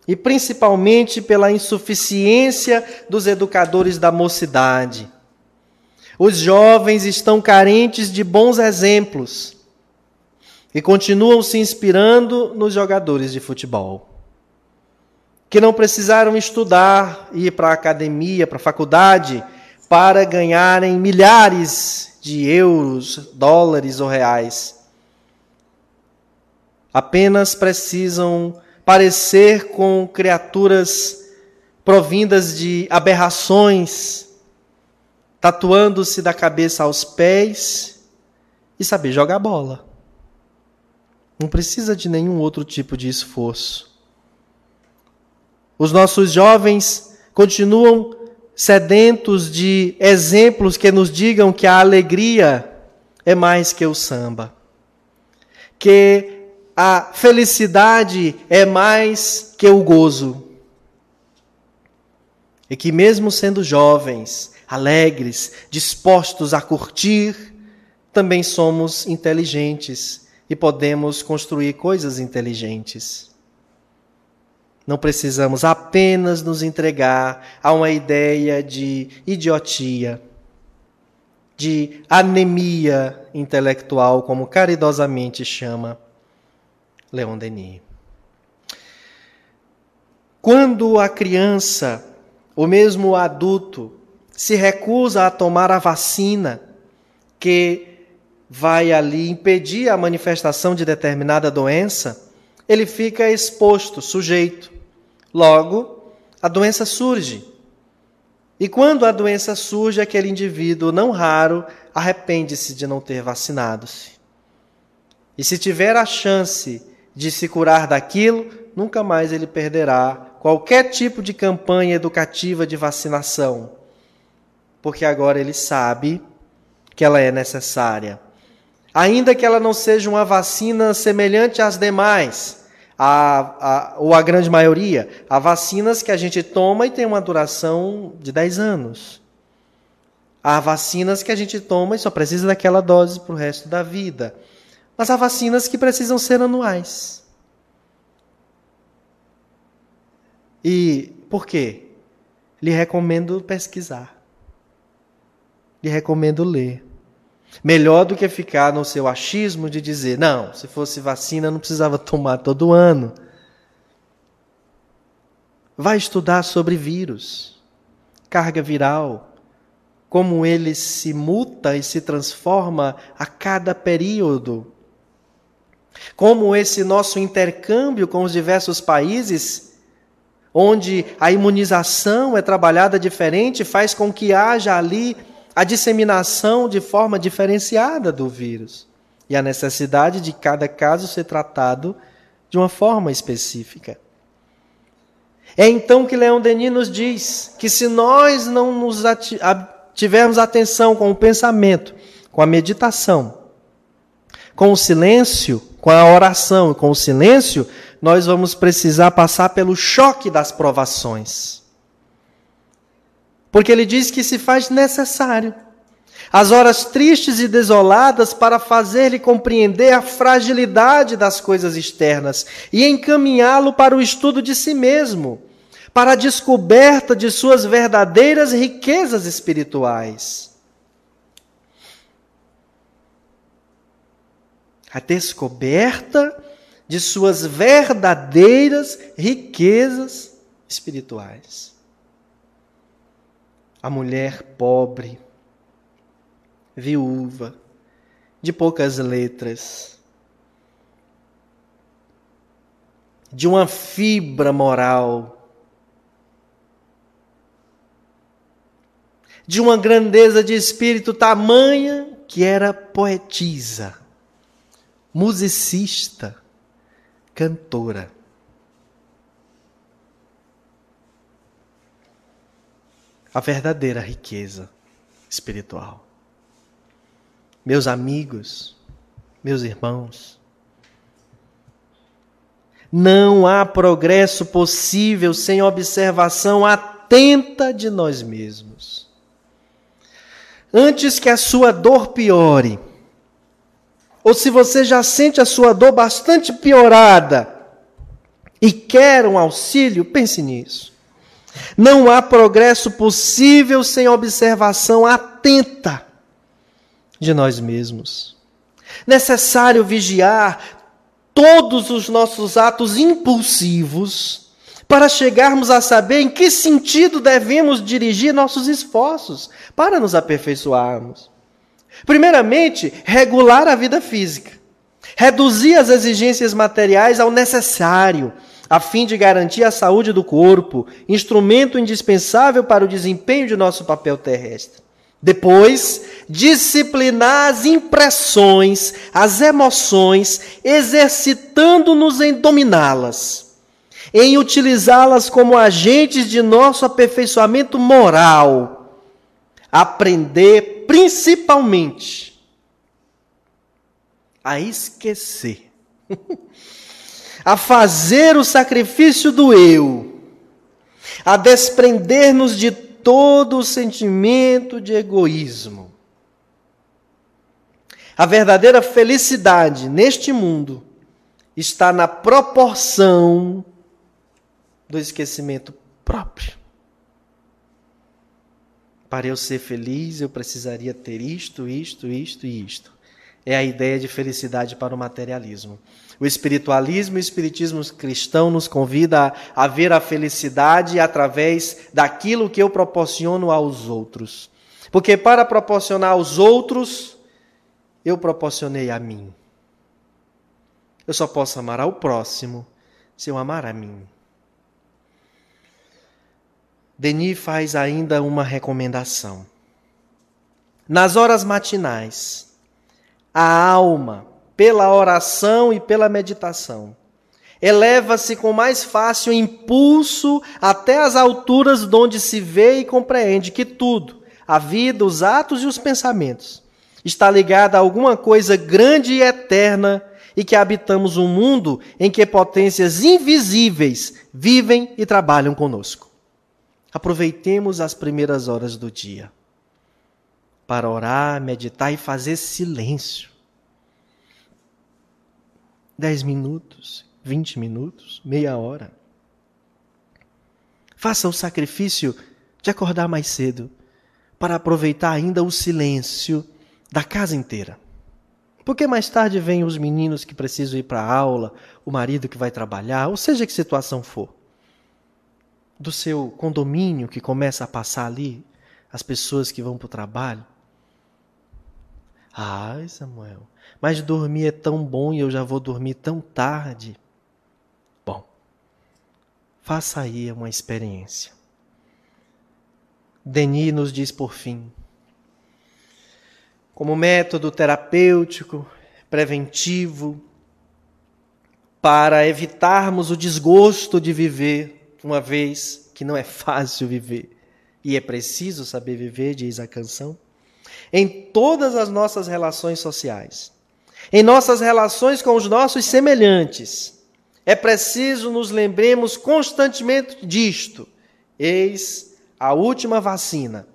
e principalmente pela insuficiência dos educadores da mocidade os jovens estão carentes de bons exemplos e continuam se inspirando nos jogadores de futebol, que não precisaram estudar, ir para a academia, para a faculdade, para ganharem milhares de euros, dólares ou reais. Apenas precisam parecer com criaturas provindas de aberrações tatuando-se da cabeça aos pés e saber jogar bola. Não precisa de nenhum outro tipo de esforço. Os nossos jovens continuam sedentos de exemplos que nos digam que a alegria é mais que o samba, que a felicidade é mais que o gozo. E que, mesmo sendo jovens, alegres, dispostos a curtir, também somos inteligentes e podemos construir coisas inteligentes. Não precisamos apenas nos entregar a uma ideia de idiotia, de anemia intelectual, como caridosamente chama Leon Denis. Quando a criança, ou mesmo o adulto, se recusa a tomar a vacina que vai ali impedir a manifestação de determinada doença, ele fica exposto, sujeito. Logo, a doença surge. E quando a doença surge, aquele indivíduo, não raro, arrepende-se de não ter vacinado-se. E se tiver a chance de se curar daquilo, nunca mais ele perderá qualquer tipo de campanha educativa de vacinação porque agora ele sabe que ela é necessária. Ainda que ela não seja uma vacina semelhante às demais, a, a, ou a grande maioria, há vacinas que a gente toma e tem uma duração de 10 anos. Há vacinas que a gente toma e só precisa daquela dose para o resto da vida. Mas há vacinas que precisam ser anuais. E por quê? Lhe recomendo pesquisar lhe recomendo ler. Melhor do que ficar no seu achismo de dizer, não, se fosse vacina não precisava tomar todo ano. Vai estudar sobre vírus, carga viral, como ele se muta e se transforma a cada período. Como esse nosso intercâmbio com os diversos países, onde a imunização é trabalhada diferente, faz com que haja ali a disseminação de forma diferenciada do vírus. e a necessidade de cada caso ser tratado de uma forma específica. É então que Leão Denis nos diz que se nós não nos tivermos atenção com o pensamento, com a meditação, com o silêncio, com a oração e com o silêncio, nós vamos precisar passar pelo choque das provações. Porque ele diz que se faz necessário as horas tristes e desoladas para fazer-lhe compreender a fragilidade das coisas externas e encaminhá-lo para o estudo de si mesmo, para a descoberta de suas verdadeiras riquezas espirituais. A descoberta de suas verdadeiras riquezas espirituais. A mulher pobre, viúva, de poucas letras, de uma fibra moral, de uma grandeza de espírito tamanha que era poetisa, musicista, cantora. A verdadeira riqueza espiritual. Meus amigos, meus irmãos, não há progresso possível sem observação atenta de nós mesmos. Antes que a sua dor piore, ou se você já sente a sua dor bastante piorada e quer um auxílio, pense nisso. Não há progresso possível sem observação atenta de nós mesmos. Necessário vigiar todos os nossos atos impulsivos para chegarmos a saber em que sentido devemos dirigir nossos esforços para nos aperfeiçoarmos. Primeiramente, regular a vida física. Reduzir as exigências materiais ao necessário, a fim de garantir a saúde do corpo, instrumento indispensável para o desempenho de nosso papel terrestre. Depois, disciplinar as impressões, as emoções, exercitando-nos em dominá-las, em utilizá-las como agentes de nosso aperfeiçoamento moral. Aprender principalmente a esquecer, a fazer o sacrifício do eu, a desprender-nos de todo o sentimento de egoísmo. A verdadeira felicidade neste mundo está na proporção do esquecimento próprio. Para eu ser feliz, eu precisaria ter isto, isto, isto e isto. É a ideia de felicidade para o materialismo. O espiritualismo e o espiritismo cristão nos convida a, a ver a felicidade através daquilo que eu proporciono aos outros. Porque para proporcionar aos outros, eu proporcionei a mim. Eu só posso amar ao próximo se eu amar a mim. Denis faz ainda uma recomendação. Nas horas matinais, a alma, pela oração e pela meditação, eleva-se com mais fácil impulso até as alturas onde se vê e compreende que tudo, a vida, os atos e os pensamentos, está ligado a alguma coisa grande e eterna e que habitamos um mundo em que potências invisíveis vivem e trabalham conosco. Aproveitemos as primeiras horas do dia para orar, meditar e fazer silêncio. Dez minutos, vinte minutos, meia hora. Faça o sacrifício de acordar mais cedo para aproveitar ainda o silêncio da casa inteira. Porque mais tarde vêm os meninos que precisam ir para a aula, o marido que vai trabalhar, ou seja que situação for do seu condomínio que começa a passar ali, as pessoas que vão para o trabalho. Ai, Samuel, mas dormir é tão bom e eu já vou dormir tão tarde. Bom, faça aí uma experiência. Denis nos diz por fim, como método terapêutico, preventivo, para evitarmos o desgosto de viver, uma vez que não é fácil viver e é preciso saber viver, diz a canção, em todas as nossas relações sociais, em nossas relações com os nossos semelhantes. É preciso nos lembremos constantemente disto. Eis a última vacina.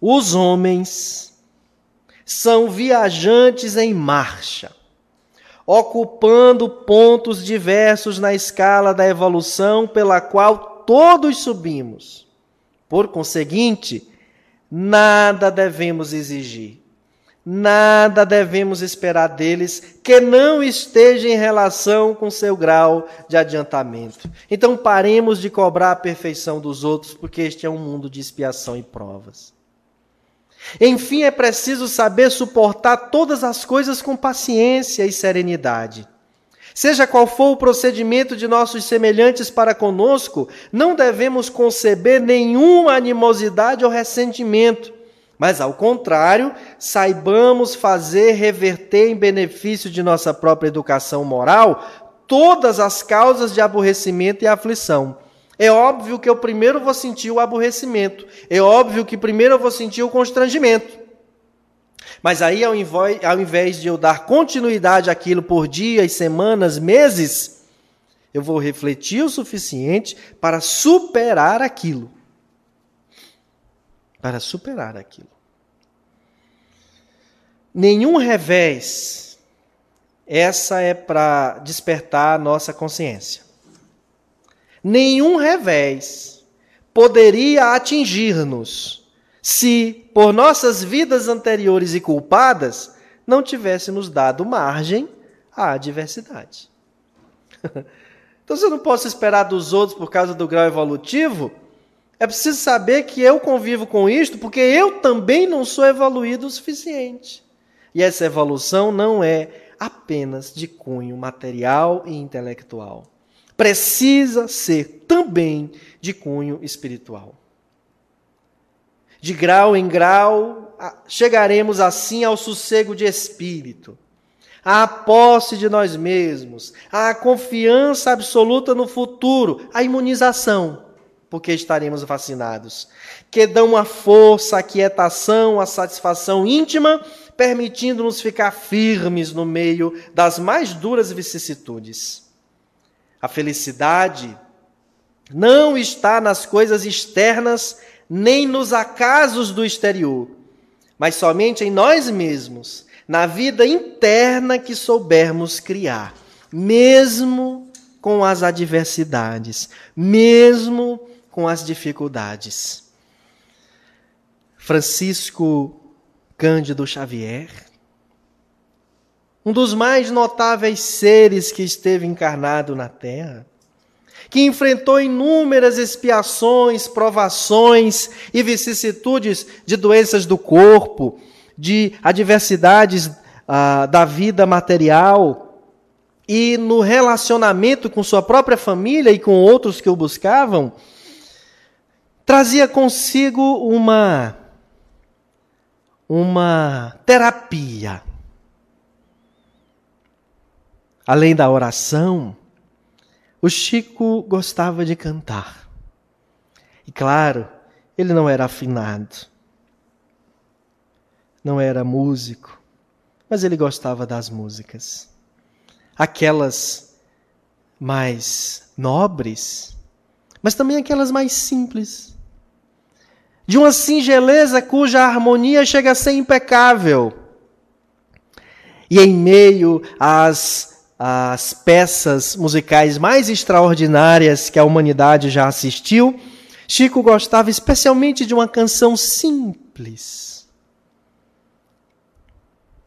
Os homens são viajantes em marcha ocupando pontos diversos na escala da evolução pela qual todos subimos. Por conseguinte, nada devemos exigir, nada devemos esperar deles que não esteja em relação com seu grau de adiantamento. Então paremos de cobrar a perfeição dos outros, porque este é um mundo de expiação e provas. Enfim, é preciso saber suportar todas as coisas com paciência e serenidade. Seja qual for o procedimento de nossos semelhantes para conosco, não devemos conceber nenhuma animosidade ou ressentimento, mas, ao contrário, saibamos fazer reverter em benefício de nossa própria educação moral todas as causas de aborrecimento e aflição é óbvio que eu primeiro vou sentir o aborrecimento. É óbvio que primeiro eu vou sentir o constrangimento. Mas aí, ao invés de eu dar continuidade àquilo por dias, semanas, meses, eu vou refletir o suficiente para superar aquilo. Para superar aquilo. Nenhum revés, essa é para despertar a nossa consciência nenhum revés poderia atingir-nos se, por nossas vidas anteriores e culpadas, não tivéssemos dado margem à adversidade. então, se eu não posso esperar dos outros por causa do grau evolutivo, é preciso saber que eu convivo com isto porque eu também não sou evoluído o suficiente. E essa evolução não é apenas de cunho material e intelectual precisa ser também de cunho espiritual. De grau em grau, chegaremos assim ao sossego de espírito, à posse de nós mesmos, à confiança absoluta no futuro, à imunização, porque estaremos vacinados, que dão a força, a quietação, a satisfação íntima, permitindo-nos ficar firmes no meio das mais duras vicissitudes. A felicidade não está nas coisas externas nem nos acasos do exterior, mas somente em nós mesmos, na vida interna que soubermos criar, mesmo com as adversidades, mesmo com as dificuldades. Francisco Cândido Xavier um dos mais notáveis seres que esteve encarnado na Terra, que enfrentou inúmeras expiações, provações e vicissitudes de doenças do corpo, de adversidades ah, da vida material e no relacionamento com sua própria família e com outros que o buscavam, trazia consigo uma uma terapia Além da oração, o Chico gostava de cantar. E claro, ele não era afinado, não era músico, mas ele gostava das músicas. Aquelas mais nobres, mas também aquelas mais simples. De uma singeleza cuja harmonia chega a ser impecável. E em meio às as peças musicais mais extraordinárias que a humanidade já assistiu, Chico gostava especialmente de uma canção simples,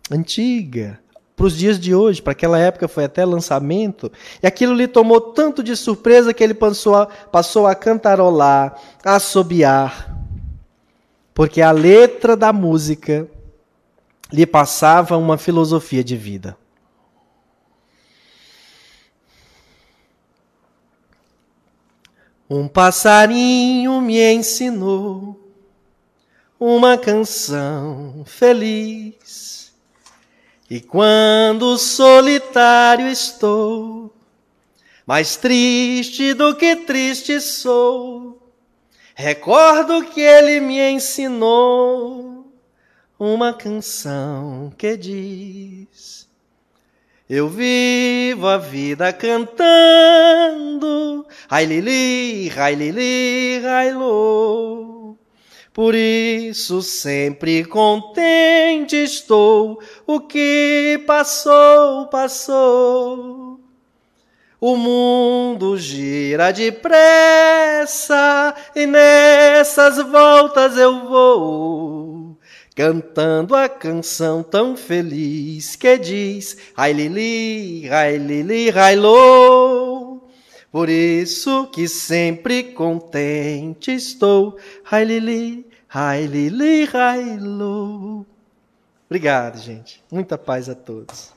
antiga, para os dias de hoje, para aquela época foi até lançamento, e aquilo lhe tomou tanto de surpresa que ele passou a, passou a cantarolar, a assobiar, porque a letra da música lhe passava uma filosofia de vida. Um passarinho me ensinou uma canção feliz. E quando solitário estou, mais triste do que triste sou, recordo que ele me ensinou uma canção que diz: Eu vivo a vida cantando, ai lili, ai lili, ai lo. Por isso sempre contente estou, o que passou, passou. O mundo gira depressa e nessas voltas eu vou, cantando a canção tão feliz que diz: Ai lili, ai lili, ai lo. Por isso que sempre contente estou. Ai, Lili, ai, Lili, ai, lo. Obrigado, gente. Muita paz a todos.